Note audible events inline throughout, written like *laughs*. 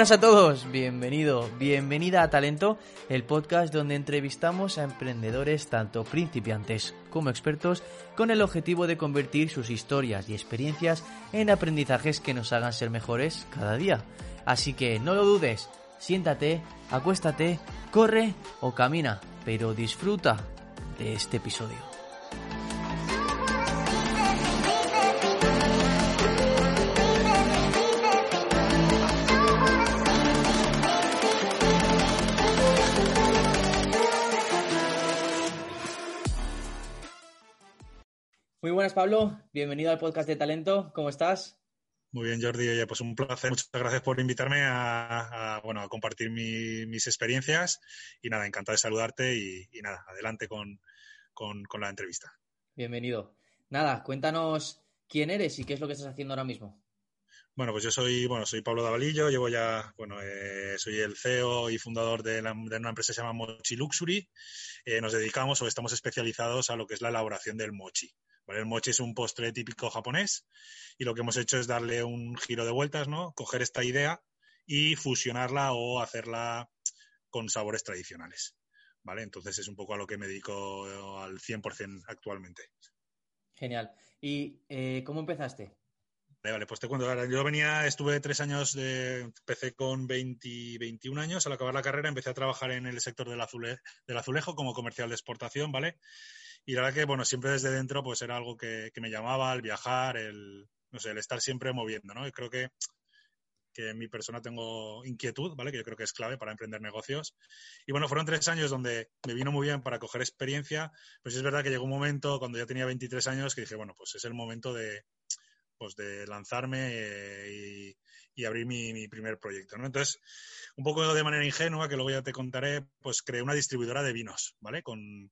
buenas a todos, bienvenido, bienvenida a Talento, el podcast donde entrevistamos a emprendedores tanto principiantes como expertos con el objetivo de convertir sus historias y experiencias en aprendizajes que nos hagan ser mejores cada día. Así que no lo dudes, siéntate, acuéstate, corre o camina, pero disfruta de este episodio. Buenas, Pablo. Bienvenido al podcast de Talento. ¿Cómo estás? Muy bien, Jordi. Oye, pues un placer. Muchas gracias por invitarme a, bueno, a compartir mis experiencias. Y nada, encantado de saludarte y, nada, adelante con, la entrevista. Bienvenido. Nada, cuéntanos quién eres y qué es lo que estás haciendo ahora mismo. Bueno, pues yo soy, bueno, soy Pablo Davalillo, llevo ya, bueno, eh, soy el CEO y fundador de, una empresa que se llama Mochi Luxury. Eh, nos dedicamos o estamos especializados a lo que es la elaboración del mochi. El mochi es un postre típico japonés y lo que hemos hecho es darle un giro de vueltas, ¿no? Coger esta idea y fusionarla o hacerla con sabores tradicionales, ¿vale? Entonces es un poco a lo que me dedico al 100% actualmente. Genial. ¿Y eh, cómo empezaste? Vale, pues te cuento. Yo venía, estuve tres años, de, empecé con 20, 21 años. Al acabar la carrera empecé a trabajar en el sector del, azule, del azulejo como comercial de exportación, ¿vale? Y la verdad que, bueno, siempre desde dentro, pues era algo que, me llamaba, el viajar, el, no sé, el estar siempre moviendo, ¿no? Y creo que, que en mi persona tengo inquietud, ¿vale? Que yo creo que es clave para emprender negocios. Y bueno, fueron tres años donde me vino muy bien para coger experiencia, pues es verdad que llegó un momento cuando ya tenía 23 años que dije, bueno, pues es el momento de, pues de lanzarme eh, y, abrir mi, mi, primer proyecto, ¿no? Entonces, un poco de manera ingenua, que luego ya te contaré, pues creé una distribuidora de vinos, ¿vale? Con,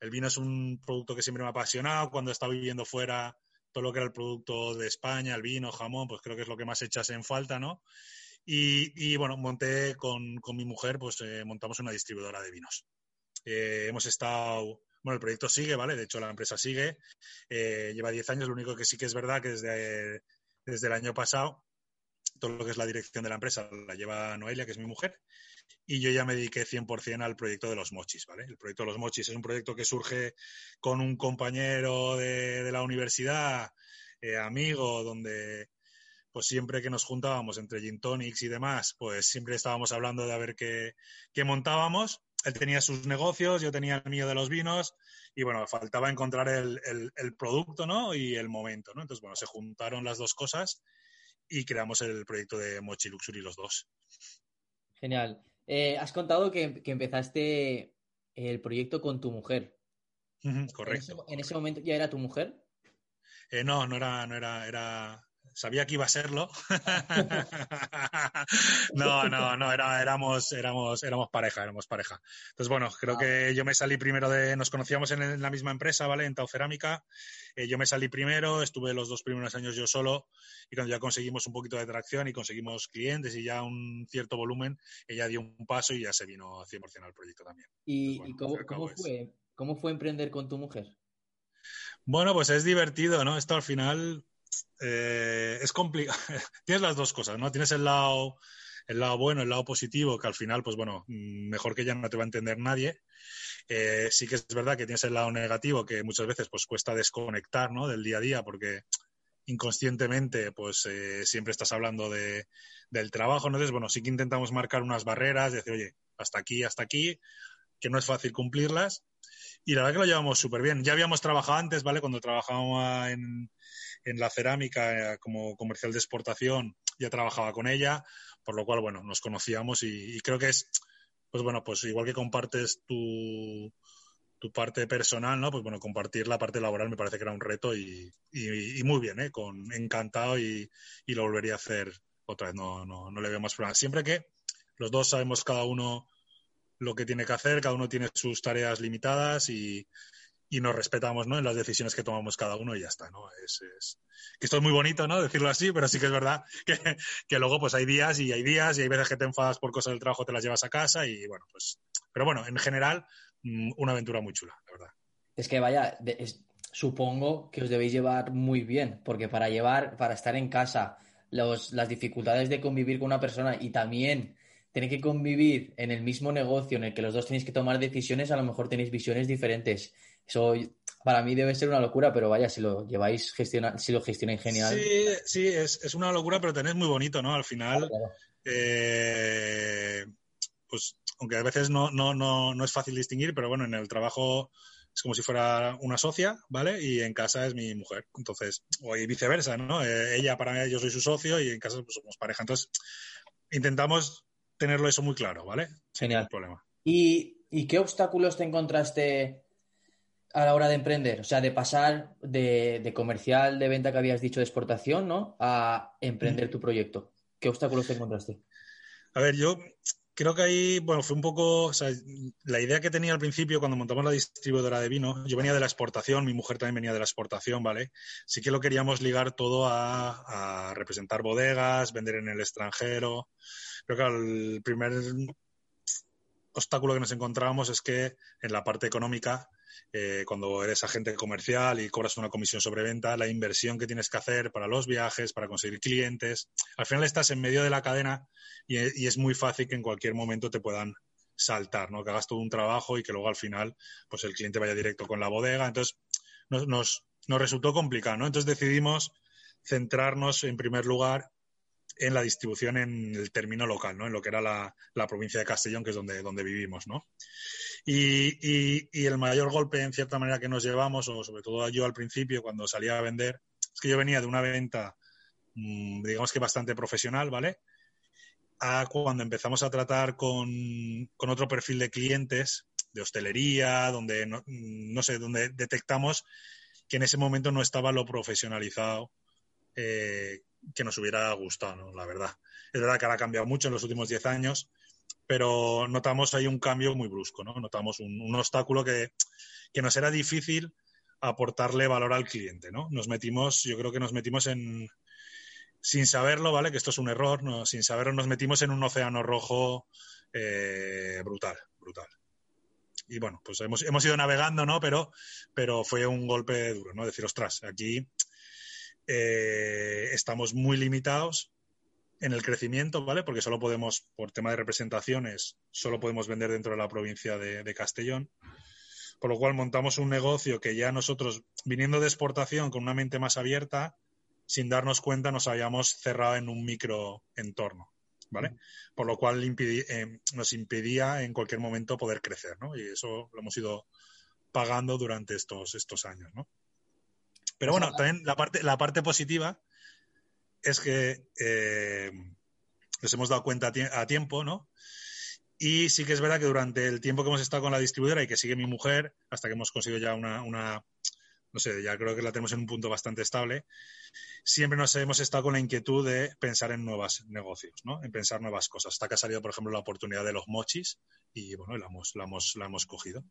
el vino es un producto que siempre me ha apasionado. Cuando estaba viviendo fuera, todo lo que era el producto de España, el vino, jamón, pues creo que es lo que más echas en falta, ¿no? Y, bueno, monté con, mi mujer, pues eh, montamos una distribuidora de vinos. Eh, hemos estado, bueno, el proyecto sigue, ¿vale? De hecho, la empresa sigue. Eh, lleva 10 años, lo único que sí que es verdad que desde, desde el año pasado, todo lo que es la dirección de la empresa la lleva Noelia, que es mi mujer, y yo ya me dediqué 100% al proyecto de los mochis, ¿vale? El proyecto de los mochis es un proyecto que surge con un compañero de, la universidad, eh, amigo, donde pues siempre que nos juntábamos entre gin tonics y demás, pues siempre estábamos hablando de a ver qué, montábamos. Él tenía sus negocios, yo tenía el mío de los vinos y bueno, faltaba encontrar el, el producto, ¿no? Y el momento, ¿no? Entonces, bueno, se juntaron las dos cosas y creamos el proyecto de Mochi Luxury los dos. Genial. Eh, has contado que, empezaste el proyecto con tu mujer. correcto. ¿En ese, momento ya era tu mujer? Eh, no, no era, no era, era, sabía que iba a serlo. *laughs* no, no, no, era, éramos, éramos, éramos pareja, éramos pareja. Entonces, bueno, creo ah. que yo me salí primero de, nos conocíamos en, la misma empresa, ¿vale? En Tau Cerámica. Eh, yo me salí primero, estuve los dos primeros años yo solo y cuando ya conseguimos un poquito de tracción y conseguimos clientes y ya un cierto volumen, ella dio un paso y ya se vino 100% al proyecto también. ¿Y, cómo, fue, cómo fue emprender con tu mujer? Bueno, pues es divertido, ¿no? Esto al final eh, es complicado. *laughs* Tienes las dos cosas, ¿no? Tienes el lado, el lado bueno, el lado positivo, que al final, pues bueno, mm, mejor que ya no te va a entender nadie. Eh, sí que es verdad que tienes el lado negativo, que muchas veces pues cuesta desconectar, ¿no? Del día a día, porque inconscientemente, pues eh, siempre estás hablando de, del trabajo. Entonces, bueno, sí que intentamos marcar unas barreras, decir, oye, hasta aquí, hasta aquí, que no es fácil cumplirlas. Y la verdad que lo llevamos súper bien. Ya habíamos trabajado antes, ¿vale? Cuando trabajábamos en, en la cerámica eh, como comercial de exportación, ya trabajaba con ella, por lo cual, bueno, nos conocíamos y, creo que es, pues bueno, pues igual que compartes tu, tu parte personal, ¿no? Pues bueno, compartir la parte laboral me parece que era un reto y, muy bien, ¿eh? Con, encantado y, lo volvería a hacer otra vez, no, no, no le veo más problema. Siempre que los dos sabemos cada uno lo que tiene que hacer, cada uno tiene sus tareas limitadas y, y nos respetamos ¿no? en las decisiones que tomamos cada uno y ya está, ¿no? Es, es... Que esto es muy bonito, ¿no? Decirlo así, pero sí que es verdad *laughs* que, que, luego pues hay días y hay días y hay veces que te enfadas por cosas del trabajo, te las llevas a casa y bueno, pues... Pero bueno, en general, mm, una aventura muy chula, la verdad. Es que vaya, supongo que os debéis llevar muy bien, porque para llevar, para estar en casa las dificultades de convivir con una persona y también tener que convivir en el mismo negocio en el que los dos tenéis que tomar decisiones, a lo mejor tenéis visiones diferentes. Eso para mí debe ser una locura, pero vaya, si lo lleváis gestionar, si lo gestionáis genial. Sí, sí, es, una locura, pero tenéis muy bonito, ¿no? Al final, eh, pues aunque a veces no, no, no, no es fácil distinguir, pero bueno, en el trabajo es como si fuera una socia, ¿vale? Y en casa es mi mujer. Entonces, o viceversa, ¿no? Eh, ella para mí, yo soy su socio y en casa pues, somos pareja. Entonces, intentamos tenerlo eso muy claro, ¿vale? Genial. problema. ¿Y, ¿Y, qué obstáculos te encontraste a la hora de emprender? O sea, de pasar de, de comercial de venta que habías dicho de exportación, ¿no? A emprender tu proyecto. ¿Qué obstáculos te encontraste? A ver, yo creo que ahí, bueno, fue un poco, o sea, la idea que tenía al principio cuando montamos la distribuidora de vino, yo venía de la exportación, mi mujer también venía de la exportación, ¿vale? Sí que lo queríamos ligar todo a, representar bodegas, vender en el extranjero. Creo que el primer obstáculo que nos encontrábamos es que en la parte económica eh, cuando eres agente comercial y cobras una comisión sobre venta, la inversión que tienes que hacer para los viajes, para conseguir clientes. Al final estás en medio de la cadena y, es muy fácil que en cualquier momento te puedan saltar, ¿no? Que hagas todo un trabajo y que luego al final pues el cliente vaya directo con la bodega. Entonces nos, nos, resultó complicado, ¿no? Entonces decidimos centrarnos en primer lugar en la distribución en el término local, ¿no? En lo que era la, la provincia de Castellón, que es donde, donde vivimos, ¿no? Y, y, el mayor golpe, en cierta manera, que nos llevamos, o sobre todo yo al principio, cuando salía a vender, es que yo venía de una venta, mm, digamos que bastante profesional, ¿vale? A cuando empezamos a tratar con, con otro perfil de clientes, de hostelería, donde, no, no, sé, donde detectamos que en ese momento no estaba lo profesionalizado eh, que nos hubiera gustado, la verdad. Es verdad que ahora ha cambiado mucho en los últimos 10 años, pero notamos ahí un cambio muy brusco, ¿no? Notamos un, obstáculo que, nos era difícil aportarle valor al cliente, ¿no? Nos metimos, yo creo que nos metimos en, sin saberlo, ¿vale? Que esto es un error, sin saberlo nos metimos en un océano rojo eh, brutal, brutal. Y bueno, pues hemos, hemos ido navegando, ¿no? Pero, pero fue un golpe duro, ¿no? Decir, ostras, aquí eh, estamos muy limitados en el crecimiento, ¿vale? Porque solo podemos, por tema de representaciones, solo podemos vender dentro de la provincia de, Castellón. Por lo cual montamos un negocio que ya nosotros, viniendo de exportación con una mente más abierta, sin darnos cuenta nos habíamos cerrado en un micro entorno, ¿vale? Por lo cual eh, nos impedía en cualquier momento poder crecer, ¿no? Y eso lo hemos ido pagando durante estos, estos años, ¿no? Pero bueno, también la parte, la parte positiva es que eh, nos hemos dado cuenta a tiempo, ¿no? Y sí que es verdad que durante el tiempo que hemos estado con la distribuidora y que sigue mi mujer, hasta que hemos conseguido ya una, una no sé, ya creo que la tenemos en un punto bastante estable, siempre nos hemos estado con la inquietud de pensar en nuevos negocios, ¿no? En pensar nuevas cosas. Hasta que ha salido, por ejemplo, la oportunidad de los mochis y, bueno, la hemos, la hemos, la hemos cogido.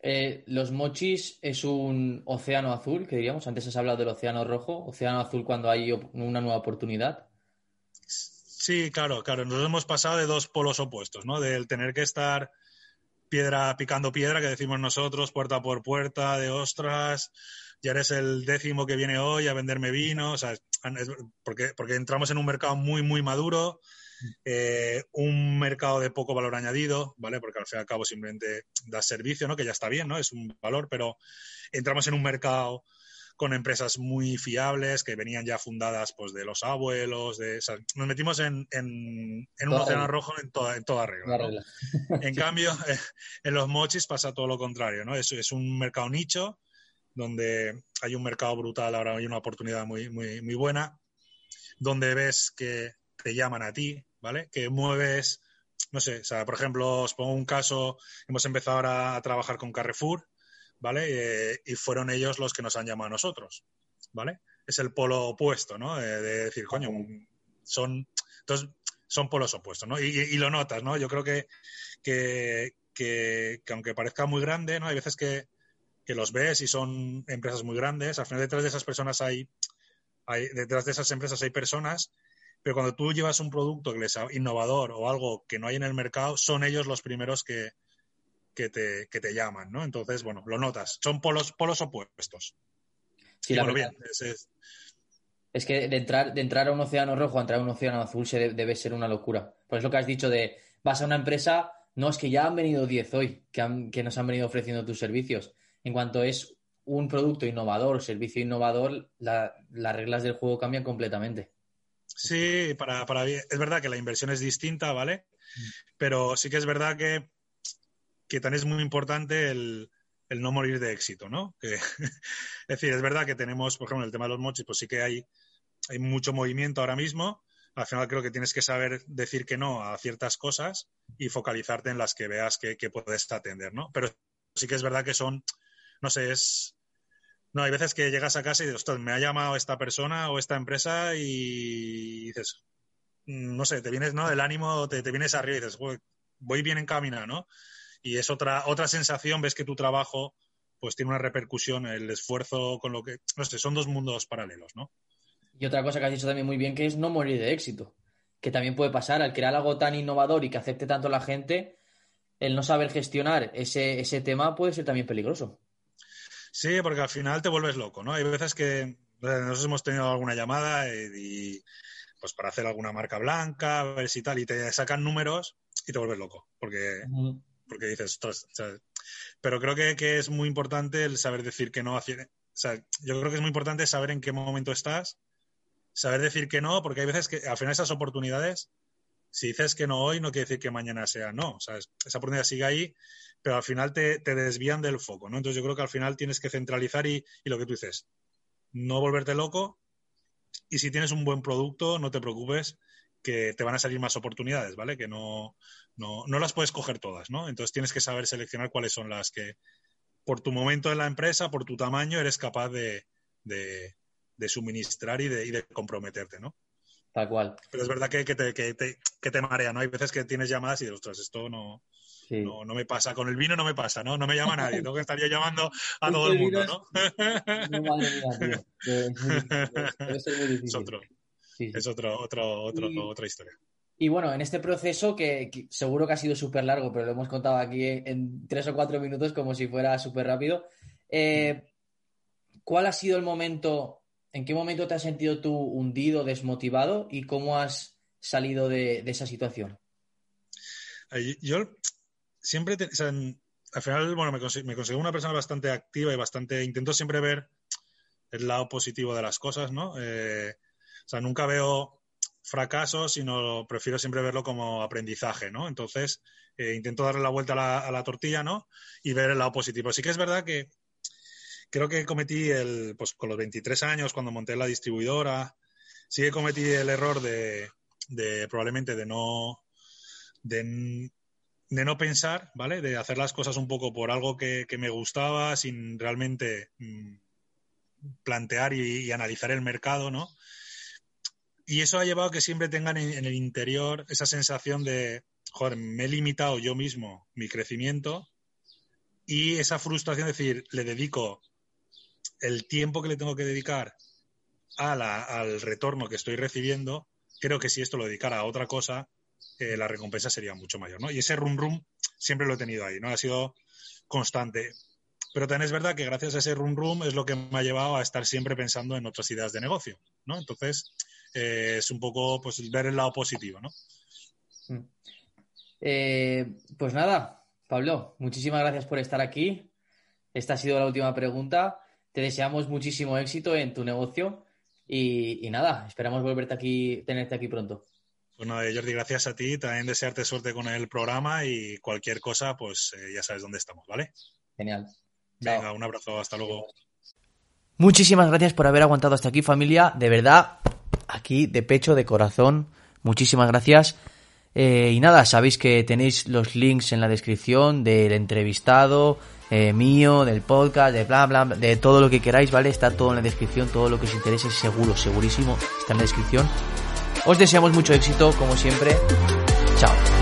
Eh, los mochis es un océano azul, que diríamos. Antes has hablado del océano rojo, océano azul cuando hay una nueva oportunidad. Sí, claro, claro. Nos hemos pasado de dos polos opuestos, ¿no? Del tener que estar piedra picando piedra, que decimos nosotros, puerta por puerta, de ostras, ya eres el décimo que viene hoy a venderme vino, o sea, porque, porque entramos en un mercado muy, muy maduro, eh, un mercado de poco valor añadido, ¿vale? Porque al fin y al cabo simplemente da servicio, ¿no? Que ya está bien, ¿no? Es un valor, pero entramos en un mercado con empresas muy fiables que venían ya fundadas pues de los abuelos, de, nos metimos en, un océano rojo en toda, en toda regla. *laughs* *laughs* En cambio, eh, en los mochis pasa todo lo contrario, ¿no? Es, es un mercado nicho donde hay un mercado brutal, ahora hay una oportunidad muy, muy, muy buena, donde ves que te llaman a ti, ¿vale? Que mueves, no sé, o sea, por ejemplo, os pongo un caso, hemos empezado ahora a trabajar con Carrefour, ¿vale? Eh, y fueron ellos los que nos han llamado a nosotros, ¿vale? Es el polo opuesto, ¿no? Eh, de decir, coño, son, entonces, son polos opuestos, ¿no? Y, lo notas, ¿no? Yo creo que, que, que, aunque parezca muy grande, ¿no? Hay veces que, que los ves y son empresas muy grandes, al final detrás de esas personas hay, hay detrás de esas empresas hay personas pero cuando tú llevas un producto que les innovador o algo que no hay en el mercado, son ellos los primeros que, que, te, que te llaman, ¿no? Entonces, bueno, lo notas. Son polos, polos opuestos. Sí, la, verdad, Es que de entrar, de entrar a un océano rojo a entrar a un océano azul se debe ser una locura. Pues es lo que has dicho de vas a una empresa, no es que ya han venido 10 hoy que, que nos han venido ofreciendo tus servicios. En cuanto es un producto innovador, servicio innovador, las reglas del juego cambian completamente. Sí, para, para, es verdad que la inversión es distinta, ¿vale? Pero sí que es verdad que, que también es muy importante el, el no morir de éxito, ¿no? *laughs* es decir, es verdad que tenemos, por ejemplo, el tema de los mochis, pues sí que hay, hay mucho movimiento ahora mismo. Al final creo que tienes que saber decir que no a ciertas cosas y focalizarte en las que veas que, puedes atender, ¿no? Pero sí que es verdad que son, no sé, es... No, hay veces que llegas a casa y dices, ostras, me ha llamado esta persona o esta empresa y dices, mm, no sé, te vienes, ¿no? El ánimo, te, te vienes arriba y dices, voy bien encaminado, ¿no? y es otra, otra sensación, ves que tu trabajo pues tiene una repercusión, el esfuerzo con lo que, no sé, son dos mundos paralelos, ¿no? Y otra cosa que has dicho también muy bien, que es no morir de éxito, que también puede pasar al crear algo tan innovador y que acepte tanto la gente, el no saber gestionar ese, ese tema puede ser también peligroso. Sí, porque al final te vuelves loco, ¿no? Hay veces que nosotros hemos tenido alguna llamada y, pues para hacer alguna marca blanca, a ver si tal, y te sacan números y te vuelves loco, porque porque dices, pero creo que, es muy importante el saber decir que no. O sea, yo creo que es muy importante saber en qué momento estás, saber decir que no, porque hay veces que al final esas oportunidades, si dices que no hoy, no quiere decir que mañana sea no. O sea, esa oportunidad sigue ahí, pero al final te, desvían del foco, ¿no? Entonces yo creo que al final tienes que centralizar y, lo que tú dices, no volverte loco y si tienes un buen producto, no te preocupes que te van a salir más oportunidades, ¿vale? Que no, no, no las puedes coger todas, ¿no? Entonces tienes que saber seleccionar cuáles son las que, por tu momento en la empresa, por tu tamaño, eres capaz de, de, suministrar y de, y de, comprometerte, ¿no? Tal cual. Pero es verdad que, que, te, que, te, que te marea, ¿no? Hay veces que tienes llamadas y dices, ostras, esto no, no, no, me pasa. Con el vino no me pasa, ¿no? No me llama nadie. Tengo que estaría llamando a *laughs* todo el mundo, ¿no? no madre mía, tío. *laughs* Es otro. Es otro, otro, otro, otra historia. Y bueno, en este proceso que, seguro que ha sido súper largo, pero lo hemos contado aquí en tres o cuatro minutos como si fuera súper rápido, eh, ¿cuál ha sido el momento, en qué momento te has sentido tú hundido, desmotivado y cómo has salido de, esa situación? Yo siempre, al final, bueno, me, me considero una persona bastante activa y bastante, intento siempre ver el lado positivo de las cosas, ¿no? Eh, o sea, nunca veo fracasos, sino prefiero siempre verlo como aprendizaje, ¿no? Entonces, eh, intento darle la vuelta a la, tortilla, ¿no? Y ver el lado positivo. Sí que es verdad que creo que cometí el, pues con los 23 años, cuando monté la distribuidora, sí que cometí el error de, probablemente de no, de, no pensar, ¿vale? De hacer las cosas un poco por algo que, me gustaba sin realmente mm, plantear y, analizar el mercado, ¿no? Y eso ha llevado a que siempre tengan en, el interior esa sensación de, joder, me he limitado yo mismo mi crecimiento y esa frustración de decir, le dedico el tiempo que le tengo que dedicar al retorno que estoy recibiendo, creo que si esto lo dedicara a otra cosa, eh, la recompensa sería mucho mayor, ¿no? Y ese rum rum siempre lo he tenido ahí, ¿no? Ha sido constante. Pero también es verdad que gracias a ese rum rum es lo que me ha llevado a estar siempre pensando en otras ideas de negocio, ¿no? Entonces, eh, es un poco pues, ver el lado positivo, ¿no? Mm. Eh, pues nada, Pablo, muchísimas gracias por estar aquí. Esta ha sido la última pregunta. Te deseamos muchísimo éxito en tu negocio y, nada, esperamos volverte aquí, tenerte aquí pronto. Bueno, pues Jordi, gracias a ti. También desearte suerte con el programa y cualquier cosa, pues eh, ya sabes dónde estamos, ¿vale? Genial. Venga, un abrazo, hasta luego. Muchísimas gracias por haber aguantado hasta aquí, familia. De verdad, aquí de pecho, de corazón. Muchísimas gracias. Eh, y nada, sabéis que tenéis los links en la descripción del entrevistado, eh, mío, del podcast, de bla, bla, de todo lo que queráis, ¿vale? Está todo en la descripción, todo lo que os interese, seguro, segurísimo, está en la descripción. Os deseamos mucho éxito, como siempre. Chao.